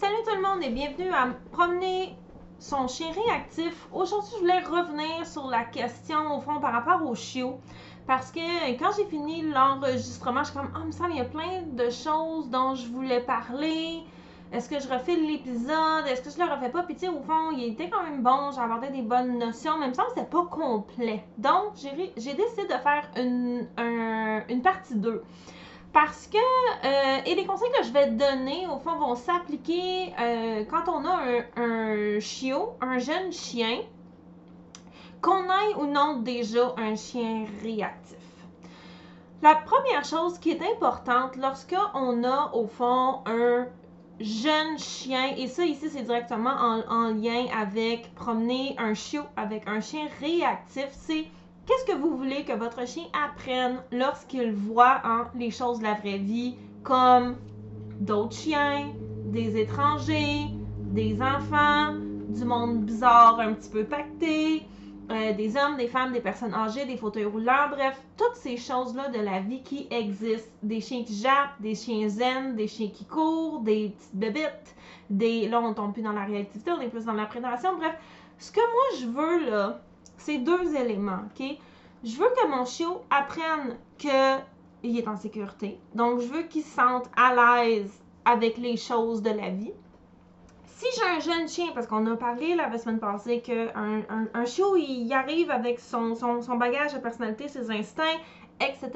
Salut tout le monde et bienvenue à promener son chien réactif. Aujourd'hui, je voulais revenir sur la question au fond par rapport au chiot. Parce que quand j'ai fini l'enregistrement, je suis comme, oh, il me semble, il y a plein de choses dont je voulais parler. Est-ce que je refais l'épisode? Est-ce que je le refais pas? Puis tu sais, au fond, il était quand même bon, j'ai abordé des bonnes notions, mais il me semble que c'était pas complet. Donc, j'ai décidé de faire une, une partie 2. Parce que, euh, et les conseils que je vais donner, au fond, vont s'appliquer euh, quand on a un, chiot, un jeune chien, qu'on ait ou non déjà un chien réactif. La première chose qui est importante lorsqu'on a, au fond, un jeune chien, et ça ici c'est directement en, lien avec promener un chiot avec un chien réactif, c'est qu'est-ce que vous voulez que votre chien apprenne lorsqu'il voit hein, les choses de la vraie vie comme d'autres chiens, des étrangers, des enfants, du monde bizarre un petit peu pacté, euh, des hommes, des femmes, des personnes âgées, des fauteuils roulants, bref, toutes ces choses-là de la vie qui existent. Des chiens qui jappent, des chiens zen, des chiens qui courent, des petites bébites, des... Là, on tombe plus dans la réactivité, on est plus dans la. Bref, ce que moi, je veux, là, c'est deux éléments, OK? Je veux que mon chiot apprenne qu'il est en sécurité. Donc, je veux qu'il se sente à l'aise avec les choses de la vie si j'ai un jeune chien, parce qu'on a parlé la semaine passée qu'un un, un, chiot, il arrive avec son, son, bagage de personnalité, ses instincts, etc.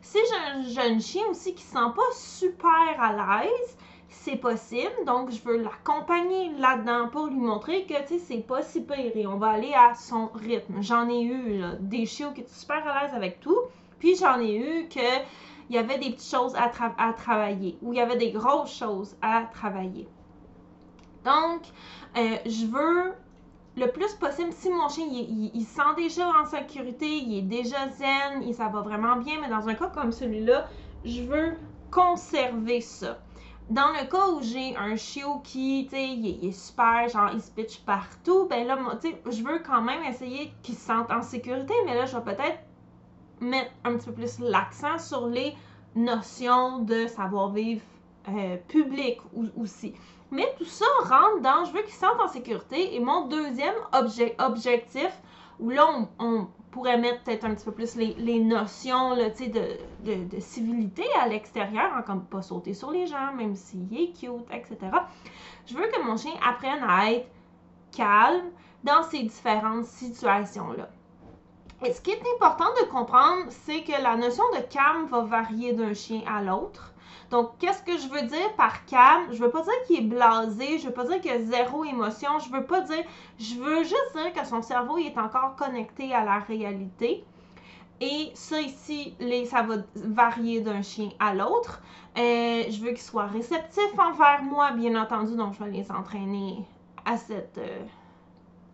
Si j'ai un jeune chien aussi qui ne se sent pas super à l'aise, c'est possible. Donc, je veux l'accompagner là-dedans pour lui montrer que, c'est pas si pire et on va aller à son rythme. J'en ai eu des chiots qui étaient super à l'aise avec tout. Puis, j'en ai eu que il y avait des petites choses à, travailler ou il y avait des grosses choses à travailler. Donc, euh, je veux le plus possible, si mon chien il, se sent déjà en sécurité, il est déjà zen, il, ça va vraiment bien, mais dans un cas comme celui-là, je veux conserver ça. Dans le cas où j'ai un chiot qui, tu sais, il, est super, genre, il se pitch partout, ben là, tu sais, je veux quand même essayer qu'il se sente en sécurité, mais là, je vais peut-être mettre un petit peu plus l'accent sur les notions de savoir-vivre euh, public aussi. Mais tout ça rentre dans je veux qu'ils se sentent en sécurité. Et mon deuxième objectif, où là, on, pourrait mettre peut-être un petit peu plus les, notions là, de, de, civilité à l'extérieur, hein, comme pas sauter sur les gens, même s'il est cute, etc. Je veux que mon chien apprenne à être calme dans ces différentes situations-là. Et ce qui est important de comprendre, c'est que la notion de calme va varier d'un chien à l'autre. Donc, qu'est-ce que je veux dire par calme? Je veux pas dire qu'il est blasé, je veux pas dire qu'il a zéro émotion, je veux pas dire, je veux juste dire que son cerveau est encore connecté à la réalité. Et ça ici, les, ça va varier d'un chien à l'autre. Euh, je veux qu'il soit réceptif envers moi, bien entendu, donc je vais les entraîner à cette... Euh,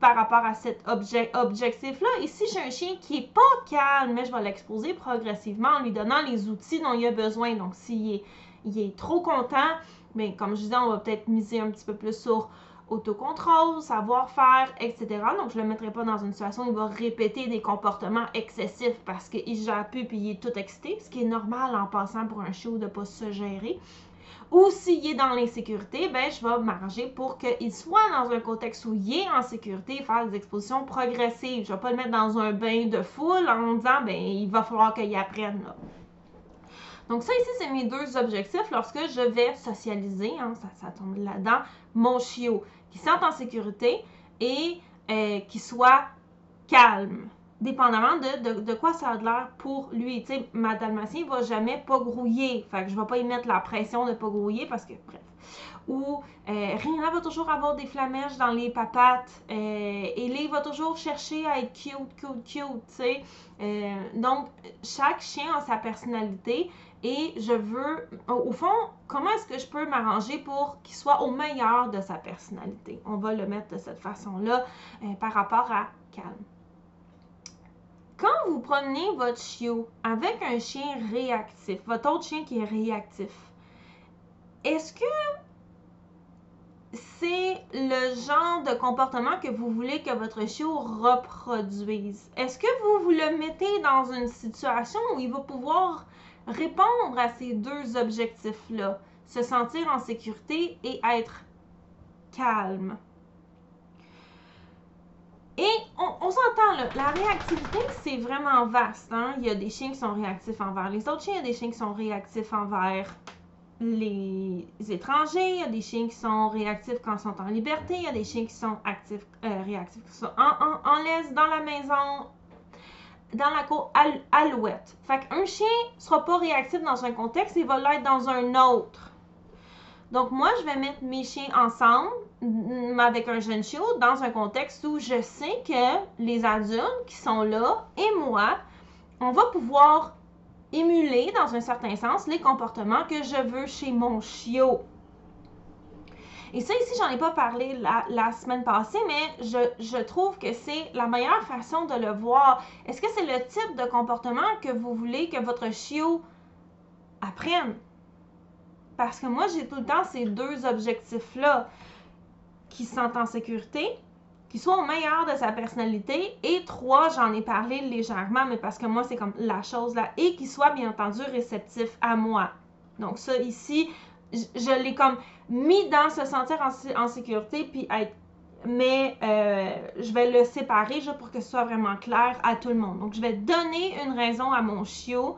par rapport à cet objectif-là. Ici, j'ai un chien qui est pas calme, mais je vais l'exposer progressivement en lui donnant les outils dont il a besoin. Donc, s'il est, il est trop content, mais comme je disais, on va peut-être miser un petit peu plus sur autocontrôle, savoir-faire, etc. Donc, je ne le mettrai pas dans une situation où il va répéter des comportements excessifs parce qu'il jappe puis il est tout excité, ce qui est normal en passant pour un chiot de ne pas se gérer ou s'il est dans l'insécurité, ben, je vais m'arranger pour qu'il soit dans un contexte où il est en sécurité, faire des expositions progressives. Je ne vais pas le mettre dans un bain de foule en disant, ben, il va falloir qu'il apprenne. Là. Donc ça ici, c'est mes deux objectifs lorsque je vais socialiser, hein, ça, tombe là-dedans, mon chiot, qui se sente en sécurité et euh, qui soit calme dépendamment de, quoi ça a l'air pour lui. Tu sais, ma dalmatien va jamais pas grouiller. Fait que je vais pas y mettre la pression de pas grouiller parce que, bref. Ou euh, Rihanna va toujours avoir des flamèches dans les papates. Euh, et va toujours chercher à être cute, cute, cute, tu sais. Euh, donc, chaque chien a sa personnalité. Et je veux, au fond, comment est-ce que je peux m'arranger pour qu'il soit au meilleur de sa personnalité? On va le mettre de cette façon-là euh, par rapport à calme. Quand vous promenez votre chiot avec un chien réactif, votre autre chien qui est réactif, est-ce que c'est le genre de comportement que vous voulez que votre chiot reproduise? Est-ce que vous vous le mettez dans une situation où il va pouvoir répondre à ces deux objectifs-là, se sentir en sécurité et être calme? Et on, s'entend la réactivité, c'est vraiment vaste. Hein? Il y a des chiens qui sont réactifs envers les autres chiens, il y a des chiens qui sont réactifs envers les étrangers, il y a des chiens qui sont réactifs quand ils sont en liberté, il y a des chiens qui sont actifs, euh, réactifs quand ils sont en, en, laisse, dans la maison, dans la cour, à, l'ouette. Fait qu'un chien sera pas réactif dans un contexte, il va l'être dans un autre. Donc moi, je vais mettre mes chiens ensemble avec un jeune chiot dans un contexte où je sais que les adultes qui sont là et moi, on va pouvoir émuler, dans un certain sens, les comportements que je veux chez mon chiot. Et ça, ici, j'en ai pas parlé la, semaine passée, mais je, je trouve que c'est la meilleure façon de le voir. Est-ce que c'est le type de comportement que vous voulez que votre chiot apprenne? Parce que moi, j'ai tout le temps ces deux objectifs-là qui se sentent en sécurité, qui soit au meilleur de sa personnalité. Et trois, j'en ai parlé légèrement, mais parce que moi, c'est comme la chose là. Et qui soit bien entendu réceptif à moi. Donc ça ici, je, l'ai comme mis dans se sentir en, sécurité, puis être mais euh, je vais le séparer juste pour que ce soit vraiment clair à tout le monde. Donc, je vais donner une raison à mon chiot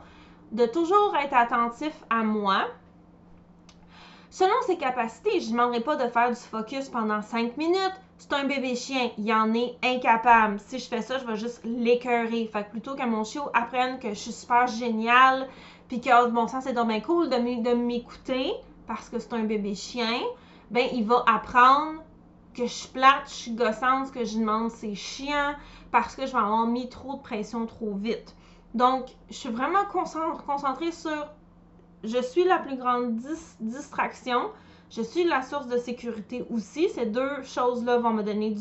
de toujours être attentif à moi. Selon ses capacités, je ne demanderai pas de faire du focus pendant 5 minutes, c'est un bébé chien, il en est incapable. Si je fais ça, je vais juste l'écœurer. Fait que plutôt que mon chiot apprenne que je suis super génial, puis que oh, bon sens c'est dommage cool de m'écouter parce que c'est un bébé chien, ben il va apprendre que je suis plate, je suis gossante, que je demande c'est chiant parce que je vais avoir mis trop de pression trop vite. Donc, je suis vraiment concentrée sur je suis la plus grande distraction je suis la source de sécurité aussi. Ces deux choses-là vont me donner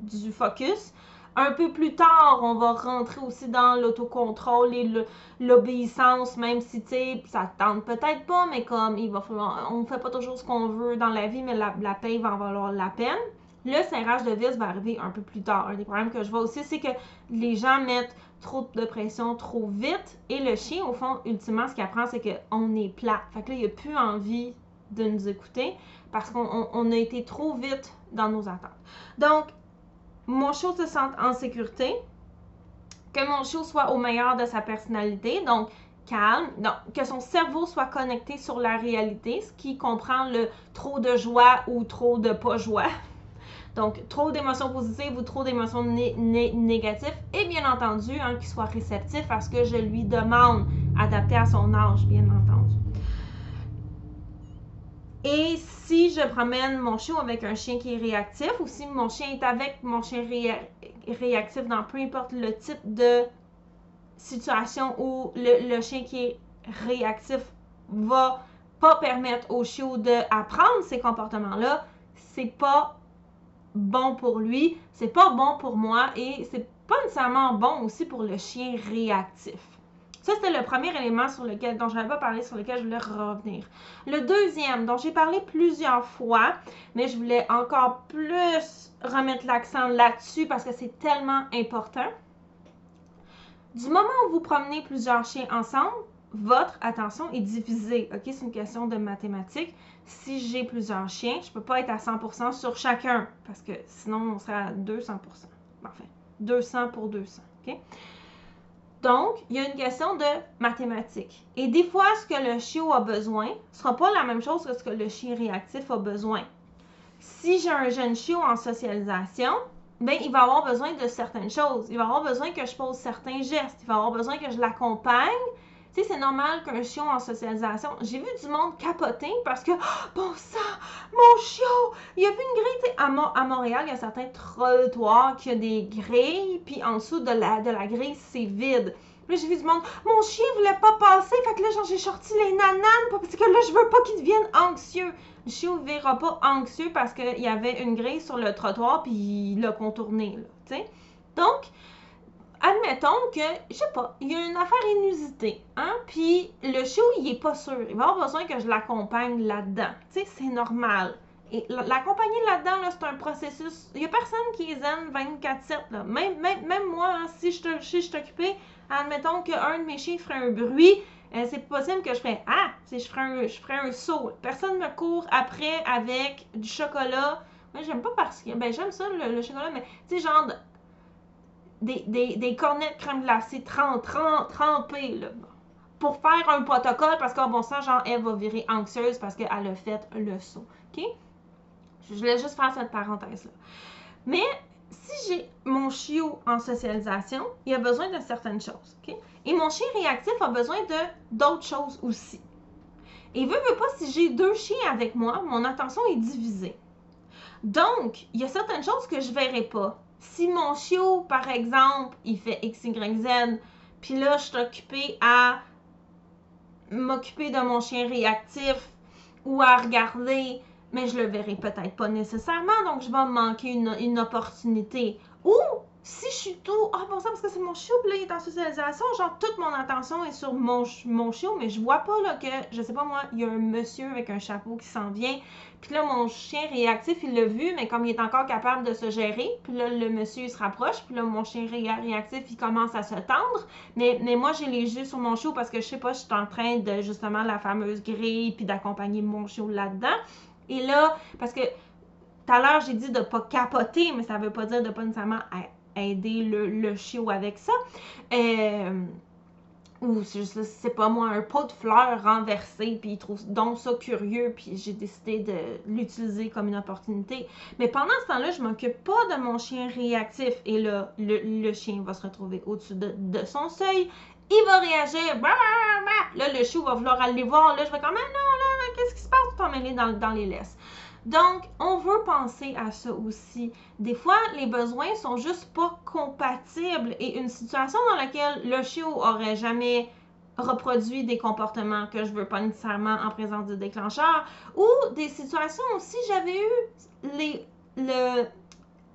du, focus. Un peu plus tard, on va rentrer aussi dans l'autocontrôle et l'obéissance, même si, tu sais, ça tente peut-être pas, mais comme il va on fait pas toujours ce qu'on veut dans la vie, mais la, la paix va en valoir la peine. Le serrage de vis va arriver un peu plus tard. Un des problèmes que je vois aussi, c'est que les gens mettent trop de pression trop vite et le chien, au fond, ultimement, ce qu'il apprend, c'est qu'on est plat. Fait que là, il a plus envie de nous écouter parce qu'on a été trop vite dans nos attentes. Donc, mon chiot se sente en sécurité, que mon chiot soit au meilleur de sa personnalité, donc calme, donc que son cerveau soit connecté sur la réalité, ce qui comprend le trop de joie ou trop de pas joie. Donc, trop d'émotions positives ou trop d'émotions négatives. Et bien entendu, hein, qu'il soit réceptif à ce que je lui demande, adapté à son âge, bien entendu. Et si je promène mon chien avec un chien qui est réactif, ou si mon chien est avec mon chien réactif dans peu importe le type de situation où le, chien qui est réactif va pas permettre au chiot d'apprendre ces comportements-là, c'est pas bon pour lui, c'est pas bon pour moi et c'est pas nécessairement bon aussi pour le chien réactif. Ça, c'était le premier élément sur lequel, dont je n'avais pas parlé, sur lequel je voulais revenir. Le deuxième, dont j'ai parlé plusieurs fois, mais je voulais encore plus remettre l'accent là-dessus parce que c'est tellement important. Du moment où vous promenez plusieurs chiens ensemble, votre attention est divisée. OK? C'est une question de mathématiques. Si j'ai plusieurs chiens, je ne peux pas être à 100% sur chacun parce que sinon, on serait à 200%. Enfin, 200 pour 200. OK? Donc, il y a une question de mathématiques. Et des fois, ce que le chiot a besoin ne sera pas la même chose que ce que le chien réactif a besoin. Si j'ai un jeune chiot en socialisation, ben, il va avoir besoin de certaines choses. Il va avoir besoin que je pose certains gestes. Il va avoir besoin que je l'accompagne c'est normal qu'un chiot en socialisation. J'ai vu du monde capoter parce que, oh, bon sang, mon chiot, il a vu une grille. À, Montréal, il y a certains trottoirs qui ont des grilles, puis en dessous de la, de la grille, c'est vide. Puis j'ai vu du monde, mon chien voulait pas passer, fait que là, j'ai sorti les nananes parce que là, je veux pas qu'il devienne anxieux. Le ne verra pas anxieux parce qu'il y avait une grille sur le trottoir, puis il l'a contourné, tu. Donc, admettons que, je sais pas, il y a une affaire inusitée, hein, puis le chiot, il est pas sûr. Il va avoir besoin que je l'accompagne là-dedans. Tu sais, c'est normal. Et l'accompagner là-dedans, là, c'est un processus. Il y a personne qui est zen 24-7, Même, même, même moi, hein, si je, si je admettons qu'un de mes chiens ferait un bruit, euh, c'est possible que je ferais Ah, je ferais un, je ferais un saut. Personne me court après avec du chocolat Moi, j'aime pas parce que. Ben, j'aime ça, le, chocolat, mais tu sais, genre. Des, des, cornets de crème glacée trempées, là. Pour faire un protocole, parce qu'en bon sens, genre, elle va virer anxieuse parce qu'elle a fait le saut. OK? Je voulais juste faire cette parenthèse-là. Mais si j'ai mon chiot en socialisation, il a besoin de certaines choses. Et mon chien réactif a besoin de d'autres choses aussi. Et veut, veut pas, si j'ai deux chiens avec moi, mon attention est divisée. Donc, il y a certaines choses que je verrai pas. Si mon chiot, par exemple, il fait X, Y, Z, puis là, je suis occupée à m'occuper de mon chien réactif ou à regarder, mais je le verrai peut-être pas nécessairement, donc je vais manquer une, une opportunité. Ou si je suis tout, ah bon ça parce que c'est mon chiot, là il est en socialisation, genre toute mon attention est sur mon, mon chiot, mais je vois pas là que, je sais pas moi, il y a un monsieur avec un chapeau qui s'en vient, puis là mon chien réactif il l'a vu, mais comme il est encore capable de se gérer, puis là le monsieur il se rapproche, puis là mon chien réactif il commence à se tendre, mais, mais moi j'ai les yeux sur mon chiot parce que je sais pas, je suis en train de justement la fameuse grille, puis d'accompagner mon chiot là-dedans, et là, parce que tout à l'heure, j'ai dit de pas capoter, mais ça veut pas dire de pas nécessairement aider le, le chiot avec ça. Euh, ou c'est pas moi, un pot de fleurs renversé, puis il trouve donc ça curieux, puis j'ai décidé de l'utiliser comme une opportunité. Mais pendant ce temps-là, je m'occupe pas de mon chien réactif, et là, le, chien va se retrouver au-dessus de, son seuil, il va réagir, là, le chiot va vouloir aller voir, là, je vais comme, ah non, là, qu'est-ce qui se passe, tu dans, dans les laisses. Donc, on veut penser à ça aussi. Des fois, les besoins sont juste pas compatibles et une situation dans laquelle le chiot aurait jamais reproduit des comportements que je veux pas nécessairement en présence de déclencheur ou des situations où si j'avais eu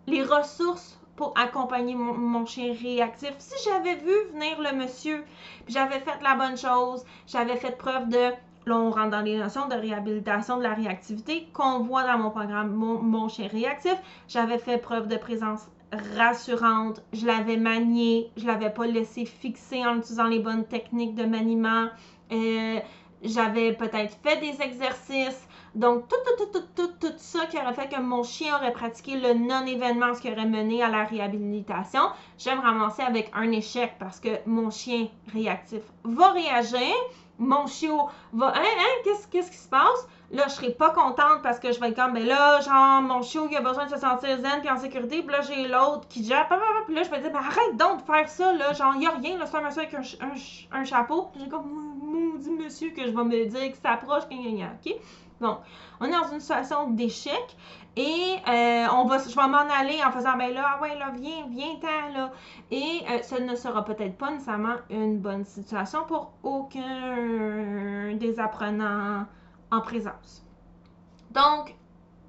les, ressources pour accompagner mon, mon, chien réactif. Si j'avais vu venir le monsieur, j'avais fait la bonne chose, j'avais fait preuve de Là, on rentre dans les notions de réhabilitation de la réactivité qu'on voit dans mon programme Mon, chien réactif. J'avais fait preuve de présence rassurante, je l'avais manié, je l'avais pas laissé fixer en utilisant les bonnes techniques de maniement. Euh, j'avais peut-être fait des exercices. Donc, tout, tout, tout, tout, tout, tout ça qui aurait fait que mon chien aurait pratiqué le non-événement, ce qui aurait mené à la réhabilitation. J'aime ramasser avec un échec parce que mon chien réactif va réagir mon chiot va, hein, hein, qu'est-ce, qu'est-ce qui se passe? Là, je serai pas contente parce que je vais être comme, ben là, genre, mon chiot, il a besoin de se sentir zen puis en sécurité, puis là, j'ai l'autre qui jappe, puis là, je vais dire, ben arrête donc de faire ça, là, genre, il a rien, là, c'est un monsieur avec un, un, chapeau. J'ai comme, maudit monsieur que je vais me dire qu'il s'approche, ok? Donc, on est dans une situation d'échec et euh, on va, je vais m'en aller en faisant, ben là, ah ouais, là, viens, viens, ten là. Et euh, ce ne sera peut-être pas nécessairement une bonne situation pour aucun des apprenants en présence. Donc,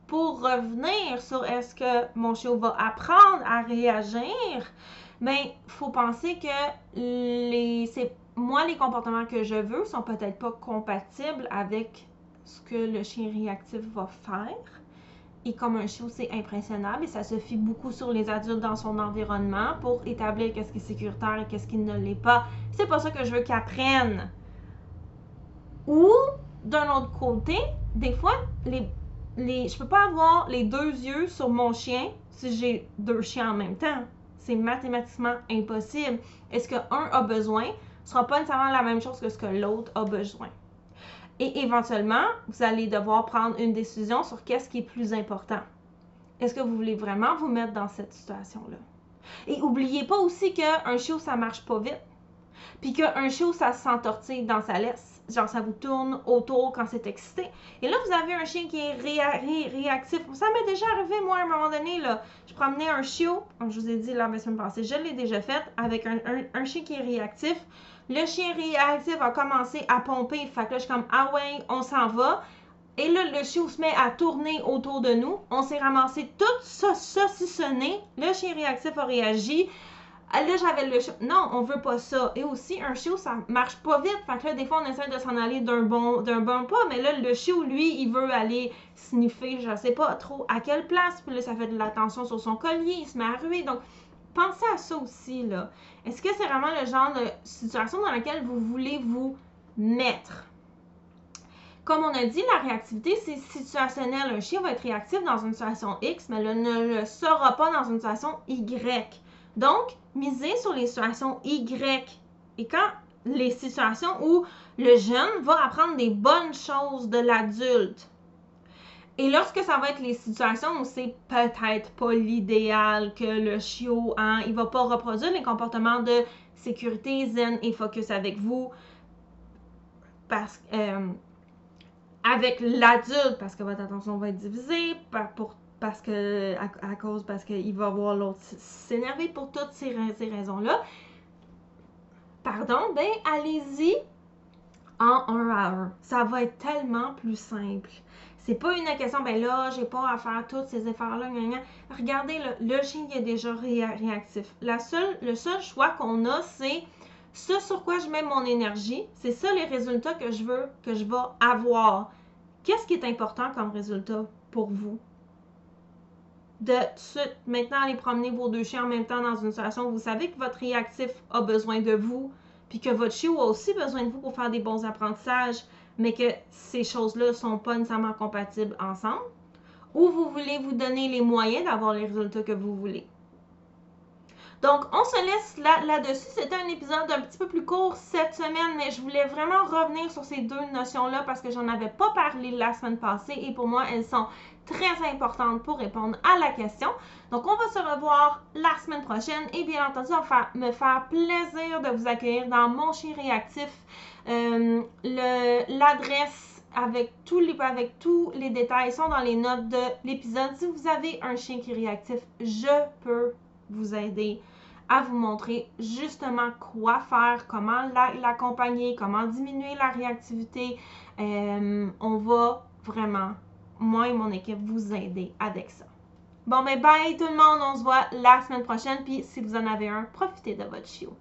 pour revenir sur est-ce que mon chiot va apprendre à réagir, ben, il faut penser que les, moi, les comportements que je veux sont peut-être pas compatibles avec ce que le chien réactif va faire. Et comme un chiot, c'est impressionnable et ça se fie beaucoup sur les adultes dans son environnement pour établir qu'est-ce qui est sécuritaire et qu'est-ce qui ne l'est pas. C'est pas ça que je veux qu'ils apprennent. Ou, d'un autre côté, des fois, les, les, je peux pas avoir les deux yeux sur mon chien si j'ai deux chiens en même temps. C'est mathématiquement impossible. Est-ce qu'un a besoin? Sera pas nécessairement la même chose que ce que l'autre a besoin. Et éventuellement, vous allez devoir prendre une décision sur qu'est-ce qui est plus important. Est-ce que vous voulez vraiment vous mettre dans cette situation-là? Et n'oubliez pas aussi qu'un chiot, ça marche pas vite. Puis qu'un chiot, ça s'entortille dans sa laisse. Genre, ça vous tourne autour quand c'est excité. Et là, vous avez un chien qui est réactif. Ça m'est déjà arrivé, moi, à un moment donné, là. Je promenais un chiot, je vous ai dit la semaine passée, je l'ai déjà fait, avec un chien qui est réactif. Le chien réactif a commencé à pomper. Fait que là, je suis comme, ah ouais, on s'en va. Et là, le chien se met à tourner autour de nous. On s'est ramassé tout ça saucissonné. Le chien réactif a réagi. Ah, là, j'avais le chiot. Non, on veut pas ça. Et aussi, un chiot, ça marche pas vite. Fait que là, des fois, on essaie de s'en aller d'un bon, d'un bon pas. Mais là, le chiot, lui, il veut aller sniffer, je sais pas trop à quelle place. Puis là, ça fait de l'attention sur son collier. Il se met à ruer. Donc, pensez à ça aussi, là. Est-ce que c'est vraiment le genre de situation dans laquelle vous voulez vous mettre? Comme on a dit, la réactivité, c'est situationnel. Un chien va être réactif dans une situation X, mais ne le sera pas dans une situation Y. Donc, misez sur les situations Y. Et quand les situations où le jeune va apprendre des bonnes choses de l'adulte. Et lorsque ça va être les situations où c'est peut-être pas l'idéal que le chiot, hein, il va pas reproduire les comportements de sécurité, zen et focus avec vous, parce euh, avec l'adulte, parce que votre attention va être divisée, pour, parce que, à, cause, parce qu'il va voir l'autre s'énerver pour toutes ces, ces raisons-là. Pardon, ben allez-y en un à un. Ça va être tellement plus simple. C'est pas une question, ben là, j'ai pas à faire tous ces efforts-là. Regardez, le, chien est déjà réactif. Le seul choix qu'on a, c'est ce sur quoi je mets mon énergie. C'est ça les résultats que je veux, que je vais avoir. Qu'est-ce qui est important comme résultat pour vous? De suite, maintenant, aller promener vos deux chiens en même temps dans une situation où vous savez que votre réactif a besoin de vous, puis que votre chiot a aussi besoin de vous pour faire des bons apprentissages, mais que ces choses-là ne sont pas nécessairement compatibles ensemble, ou vous voulez vous donner les moyens d'avoir les résultats que vous voulez. Donc, on se laisse là-dessus. C'était un épisode un petit peu plus court cette semaine, mais je voulais vraiment revenir sur ces deux notions-là parce que j'en avais pas parlé la semaine passée et pour moi, elles sont très importantes pour répondre à la question. Donc, on va se revoir la semaine prochaine et bien entendu, ça va me faire plaisir de vous accueillir dans mon chien réactif. Euh, l'adresse avec tous les avec tous les détails sont dans les notes de l'épisode. Si vous avez un chien qui est réactif, je peux vous aider à vous montrer justement quoi faire, comment l'accompagner, comment diminuer la réactivité. Euh, on va vraiment, moi et mon équipe, vous aider avec ça. Bon, ben, bye tout le monde, on se voit la semaine prochaine. Puis si vous en avez un, profitez de votre chiot.